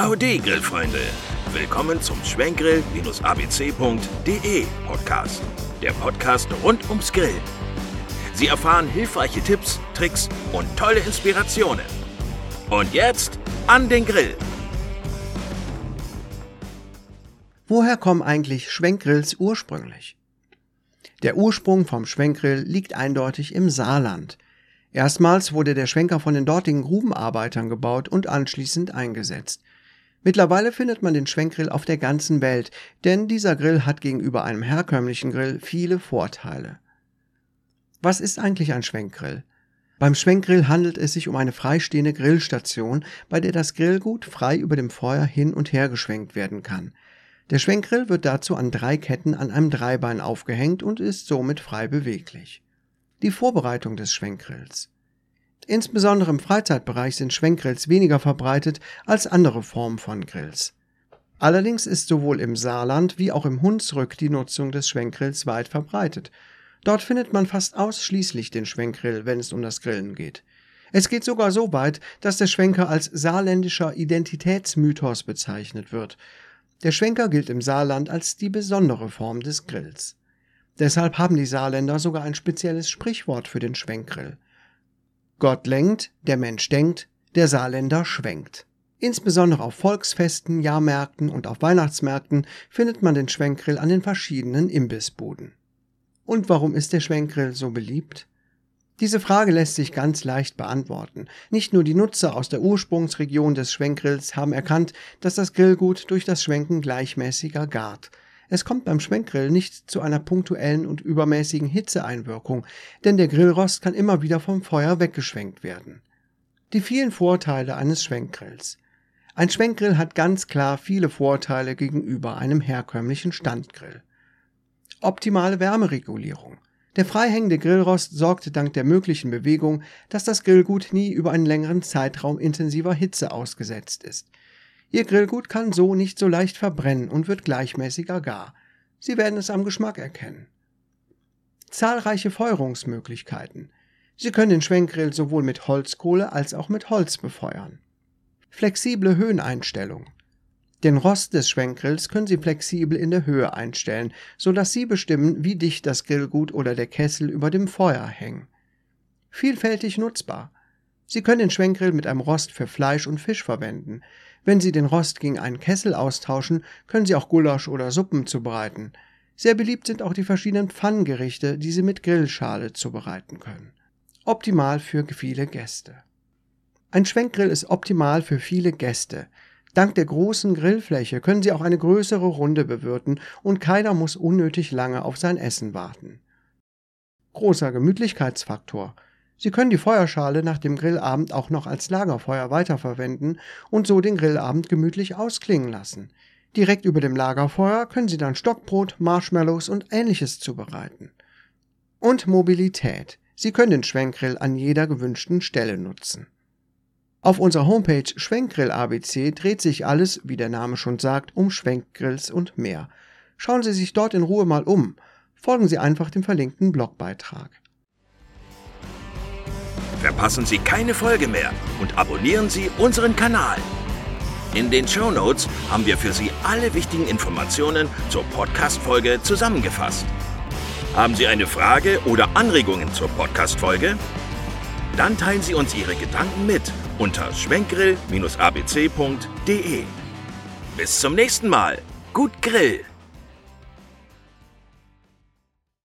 Howdy, Grillfreunde! Willkommen zum Schwenkgrill-abc.de Podcast. Der Podcast rund ums Grillen. Sie erfahren hilfreiche Tipps, Tricks und tolle Inspirationen. Und jetzt an den Grill! Woher kommen eigentlich Schwenkgrills ursprünglich? Der Ursprung vom Schwenkgrill liegt eindeutig im Saarland. Erstmals wurde der Schwenker von den dortigen Grubenarbeitern gebaut und anschließend eingesetzt. Mittlerweile findet man den Schwenkgrill auf der ganzen Welt, denn dieser Grill hat gegenüber einem herkömmlichen Grill viele Vorteile. Was ist eigentlich ein Schwenkgrill? Beim Schwenkgrill handelt es sich um eine freistehende Grillstation, bei der das Grillgut frei über dem Feuer hin und her geschwenkt werden kann. Der Schwenkgrill wird dazu an drei Ketten an einem Dreibein aufgehängt und ist somit frei beweglich. Die Vorbereitung des Schwenkgrills. Insbesondere im Freizeitbereich sind Schwenkgrills weniger verbreitet als andere Formen von Grills. Allerdings ist sowohl im Saarland wie auch im Hunsrück die Nutzung des Schwenkgrills weit verbreitet. Dort findet man fast ausschließlich den Schwenkgrill, wenn es um das Grillen geht. Es geht sogar so weit, dass der Schwenker als saarländischer Identitätsmythos bezeichnet wird. Der Schwenker gilt im Saarland als die besondere Form des Grills. Deshalb haben die Saarländer sogar ein spezielles Sprichwort für den Schwenkgrill. Gott lenkt, der Mensch denkt, der Saarländer schwenkt. Insbesondere auf Volksfesten, Jahrmärkten und auf Weihnachtsmärkten findet man den Schwenkgrill an den verschiedenen Imbissbuden. Und warum ist der Schwenkgrill so beliebt? Diese Frage lässt sich ganz leicht beantworten. Nicht nur die Nutzer aus der Ursprungsregion des Schwenkgrills haben erkannt, dass das Grillgut durch das Schwenken gleichmäßiger gart. Es kommt beim Schwenkgrill nicht zu einer punktuellen und übermäßigen Hitzeeinwirkung, denn der Grillrost kann immer wieder vom Feuer weggeschwenkt werden. Die vielen Vorteile eines Schwenkgrills. Ein Schwenkgrill hat ganz klar viele Vorteile gegenüber einem herkömmlichen Standgrill. Optimale Wärmeregulierung. Der freihängende Grillrost sorgt dank der möglichen Bewegung, dass das Grillgut nie über einen längeren Zeitraum intensiver Hitze ausgesetzt ist. Ihr Grillgut kann so nicht so leicht verbrennen und wird gleichmäßiger gar. Sie werden es am Geschmack erkennen. Zahlreiche Feuerungsmöglichkeiten. Sie können den Schwenkgrill sowohl mit Holzkohle als auch mit Holz befeuern. Flexible Höheneinstellung. Den Rost des Schwenkgrills können Sie flexibel in der Höhe einstellen, so dass Sie bestimmen, wie dicht das Grillgut oder der Kessel über dem Feuer hängen. Vielfältig nutzbar. Sie können den Schwenkgrill mit einem Rost für Fleisch und Fisch verwenden. Wenn Sie den Rost gegen einen Kessel austauschen, können Sie auch Gulasch oder Suppen zubereiten. Sehr beliebt sind auch die verschiedenen Pfannengerichte, die Sie mit Grillschale zubereiten können. Optimal für viele Gäste. Ein Schwenkgrill ist optimal für viele Gäste. Dank der großen Grillfläche können Sie auch eine größere Runde bewirten und keiner muss unnötig lange auf sein Essen warten. Großer Gemütlichkeitsfaktor. Sie können die Feuerschale nach dem Grillabend auch noch als Lagerfeuer weiterverwenden und so den Grillabend gemütlich ausklingen lassen. Direkt über dem Lagerfeuer können Sie dann Stockbrot, Marshmallows und ähnliches zubereiten. Und Mobilität. Sie können den Schwenkgrill an jeder gewünschten Stelle nutzen. Auf unserer Homepage Schwenkgrill ABC dreht sich alles, wie der Name schon sagt, um Schwenkgrills und mehr. Schauen Sie sich dort in Ruhe mal um. Folgen Sie einfach dem verlinkten Blogbeitrag. Verpassen Sie keine Folge mehr und abonnieren Sie unseren Kanal. In den Show Notes haben wir für Sie alle wichtigen Informationen zur Podcast-Folge zusammengefasst. Haben Sie eine Frage oder Anregungen zur Podcast-Folge? Dann teilen Sie uns Ihre Gedanken mit unter schwenkgrill-abc.de. Bis zum nächsten Mal. Gut Grill!